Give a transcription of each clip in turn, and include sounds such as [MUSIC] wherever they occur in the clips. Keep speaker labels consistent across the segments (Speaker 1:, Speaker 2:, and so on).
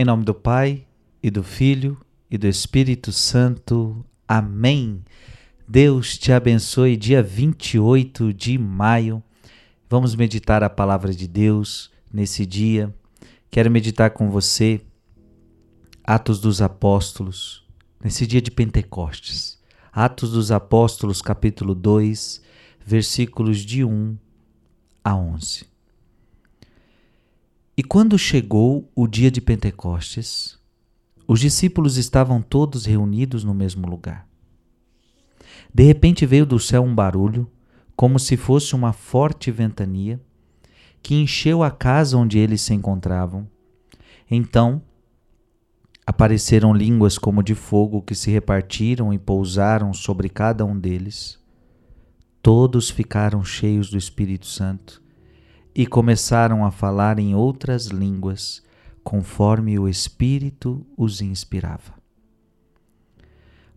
Speaker 1: Em nome do Pai, e do Filho, e do Espírito Santo. Amém. Deus te abençoe. Dia 28 de maio. Vamos meditar a palavra de Deus nesse dia. Quero meditar com você Atos dos Apóstolos, nesse dia de Pentecostes. Atos dos Apóstolos, capítulo 2, versículos de 1 a 11. E quando chegou o dia de Pentecostes, os discípulos estavam todos reunidos no mesmo lugar. De repente veio do céu um barulho, como se fosse uma forte ventania, que encheu a casa onde eles se encontravam. Então apareceram línguas como de fogo que se repartiram e pousaram sobre cada um deles. Todos ficaram cheios do Espírito Santo e começaram a falar em outras línguas, conforme o Espírito os inspirava.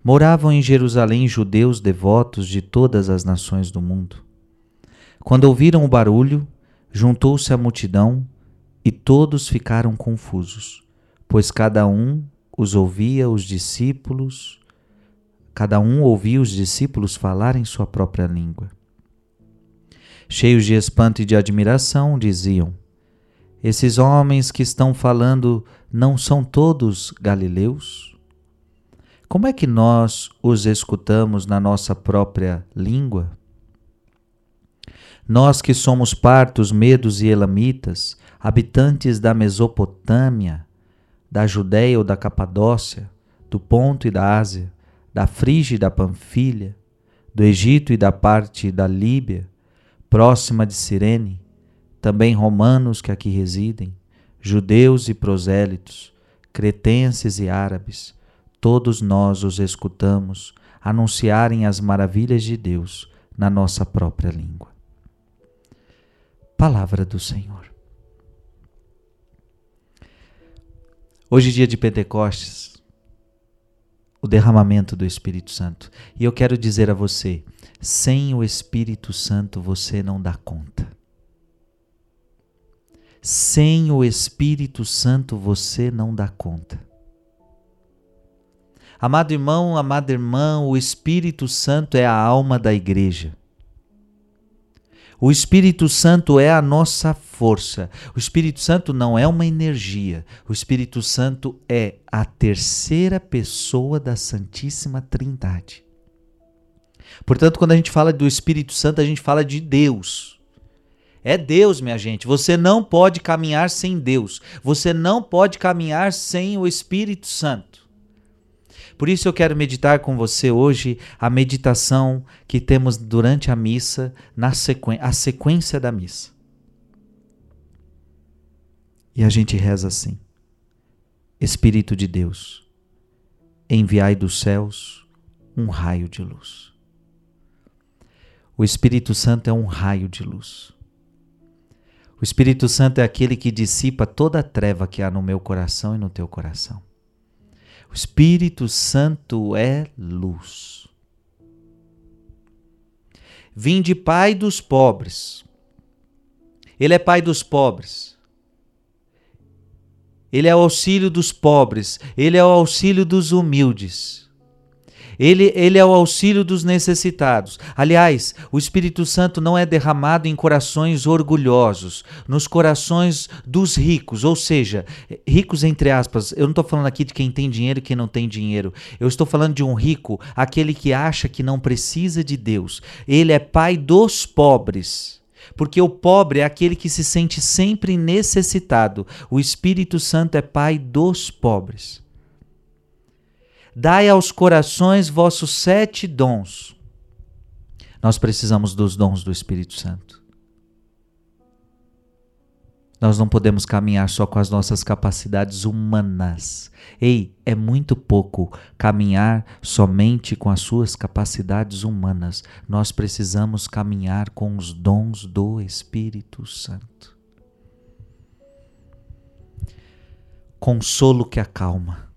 Speaker 1: Moravam em Jerusalém judeus devotos de todas as nações do mundo. Quando ouviram o barulho, juntou-se a multidão e todos ficaram confusos, pois cada um os ouvia os discípulos, cada um ouvia os discípulos falar em sua própria língua. Cheios de espanto e de admiração, diziam: Esses homens que estão falando não são todos galileus? Como é que nós os escutamos na nossa própria língua? Nós que somos partos, medos e elamitas, habitantes da Mesopotâmia, da Judéia ou da Capadócia, do Ponto e da Ásia, da Frígia e da Panfilha, do Egito e da parte da Líbia, próxima de Cirene, também romanos que aqui residem, judeus e prosélitos, cretenses e árabes, todos nós os escutamos anunciarem as maravilhas de Deus na nossa própria língua. Palavra do Senhor. Hoje, dia de Pentecostes, o derramamento do Espírito Santo. E eu quero dizer a você: sem o Espírito Santo você não dá conta. Sem o Espírito Santo você não dá conta. Amado irmão, amada irmã, o Espírito Santo é a alma da igreja. O Espírito Santo é a nossa força. O Espírito Santo não é uma energia. O Espírito Santo é a terceira pessoa da Santíssima Trindade. Portanto, quando a gente fala do Espírito Santo, a gente fala de Deus. É Deus, minha gente. Você não pode caminhar sem Deus. Você não pode caminhar sem o Espírito Santo. Por isso eu quero meditar com você hoje a meditação que temos durante a missa, na sequência, a sequência da missa. E a gente reza assim: Espírito de Deus, enviai dos céus um raio de luz. O Espírito Santo é um raio de luz. O Espírito Santo é aquele que dissipa toda a treva que há no meu coração e no teu coração. O Espírito Santo é luz. Vinde, Pai dos pobres. Ele é Pai dos pobres. Ele é o auxílio dos pobres. Ele é o auxílio dos humildes. Ele, ele é o auxílio dos necessitados. Aliás, o Espírito Santo não é derramado em corações orgulhosos, nos corações dos ricos, ou seja, ricos entre aspas. Eu não estou falando aqui de quem tem dinheiro e quem não tem dinheiro. Eu estou falando de um rico, aquele que acha que não precisa de Deus. Ele é pai dos pobres. Porque o pobre é aquele que se sente sempre necessitado. O Espírito Santo é pai dos pobres. Dai aos corações vossos sete dons. Nós precisamos dos dons do Espírito Santo. Nós não podemos caminhar só com as nossas capacidades humanas. Ei, é muito pouco caminhar somente com as suas capacidades humanas. Nós precisamos caminhar com os dons do Espírito Santo. Consolo que acalma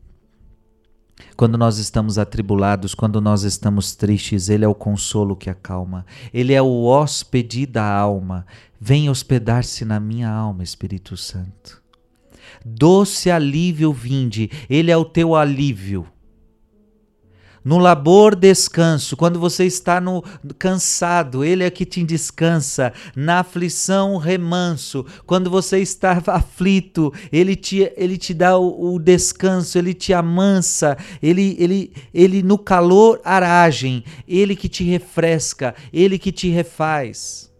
Speaker 1: quando nós estamos atribulados, quando nós estamos tristes, Ele é o consolo que acalma. Ele é o hóspede da alma. Vem hospedar-se na minha alma, Espírito Santo. Doce alívio vinde, ele é o teu alívio. No labor, descanso. Quando você está no cansado, Ele é que te descansa. Na aflição, remanso. Quando você está [LAUGHS] aflito, Ele te, ele te dá o, o descanso, Ele te amansa. Ele, ele, ele no calor, aragem. Ele que te refresca, Ele que te refaz.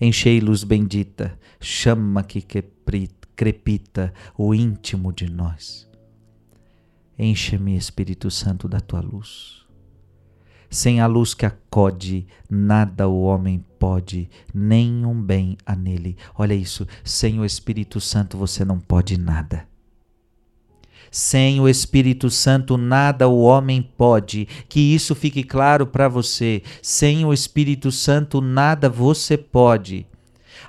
Speaker 1: Enchei luz bendita, chama que crepita o íntimo de nós. Enche-me, Espírito Santo, da tua luz. Sem a luz que acode, nada o homem pode, nenhum bem há nele. Olha isso, sem o Espírito Santo você não pode nada. Sem o Espírito Santo nada o homem pode. Que isso fique claro para você. Sem o Espírito Santo nada você pode.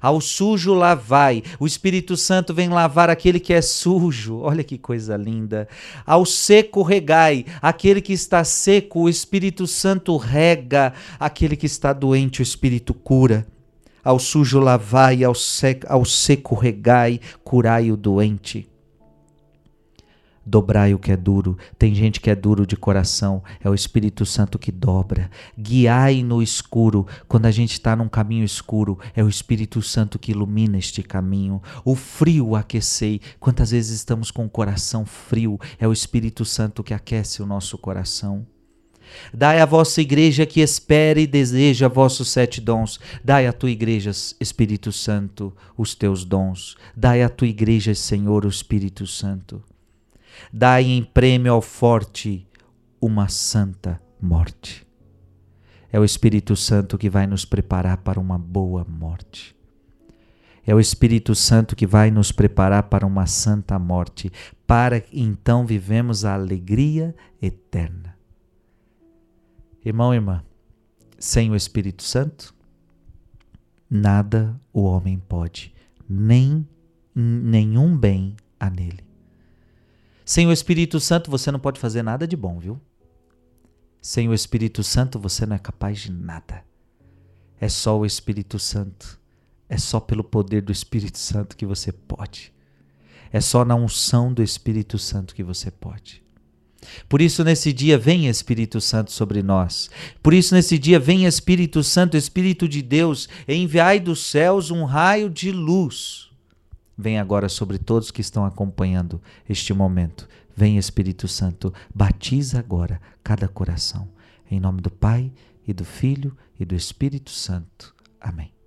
Speaker 1: Ao sujo lavai. O Espírito Santo vem lavar aquele que é sujo. Olha que coisa linda. Ao seco regai. Aquele que está seco, o Espírito Santo rega. Aquele que está doente, o Espírito cura. Ao sujo lavai, ao seco, ao seco regai, curai o doente dobrai o que é duro. Tem gente que é duro de coração, é o Espírito Santo que dobra. Guiai no escuro, quando a gente está num caminho escuro, é o Espírito Santo que ilumina este caminho. O frio aquecei, quantas vezes estamos com o coração frio, é o Espírito Santo que aquece o nosso coração. Dai à vossa igreja que espere e deseja vossos sete dons. Dai à tua igreja, Espírito Santo, os teus dons. Dai à tua igreja, Senhor, o Espírito Santo. Dai em prêmio ao forte uma santa morte. É o Espírito Santo que vai nos preparar para uma boa morte. É o Espírito Santo que vai nos preparar para uma santa morte, para então vivemos a alegria eterna. Irmão e irmã, sem o Espírito Santo, nada o homem pode, nem nenhum bem há nele. Sem o Espírito Santo você não pode fazer nada de bom, viu? Sem o Espírito Santo você não é capaz de nada. É só o Espírito Santo. É só pelo poder do Espírito Santo que você pode. É só na unção do Espírito Santo que você pode. Por isso, nesse dia, vem Espírito Santo sobre nós. Por isso, nesse dia, vem Espírito Santo, Espírito de Deus, enviai dos céus um raio de luz Vem agora sobre todos que estão acompanhando este momento. Vem Espírito Santo, batiza agora cada coração. Em nome do Pai e do Filho e do Espírito Santo. Amém.